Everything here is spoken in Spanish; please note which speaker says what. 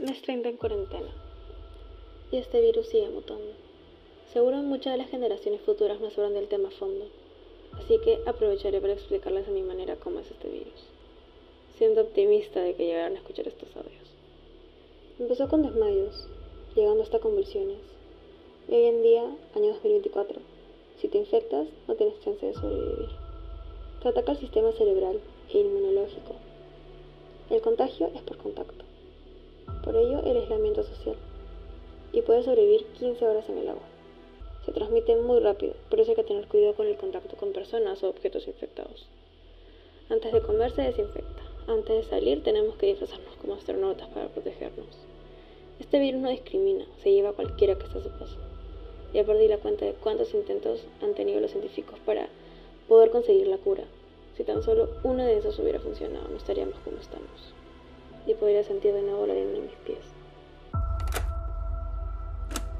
Speaker 1: Mes 30 en cuarentena. Y este virus sigue mutando. Seguro muchas de las generaciones futuras no sabrán del tema a fondo, así que aprovecharé para explicarles a mi manera cómo es este virus. Siento optimista de que llegarán a escuchar estos audios. Empezó con desmayos, llegando hasta convulsiones. Y hoy en día, año 2024, si te infectas, no tienes chance de sobrevivir. Te ataca el sistema cerebral e inmunológico. El contagio es por contacto. Por ello, el aislamiento social. Y puede sobrevivir 15 horas en el agua. Se transmite muy rápido, por eso hay que tener cuidado con el contacto con personas o objetos infectados. Antes de comer se desinfecta. Antes de salir tenemos que disfrazarnos como astronautas para protegernos. Este virus no discrimina, se lleva a cualquiera que está a su paso. Ya perdí la cuenta de cuántos intentos han tenido los científicos para poder conseguir la cura. Si tan solo uno de esos hubiera funcionado, no estaríamos como estamos y podría sentir de nuevo la arena en mis pies.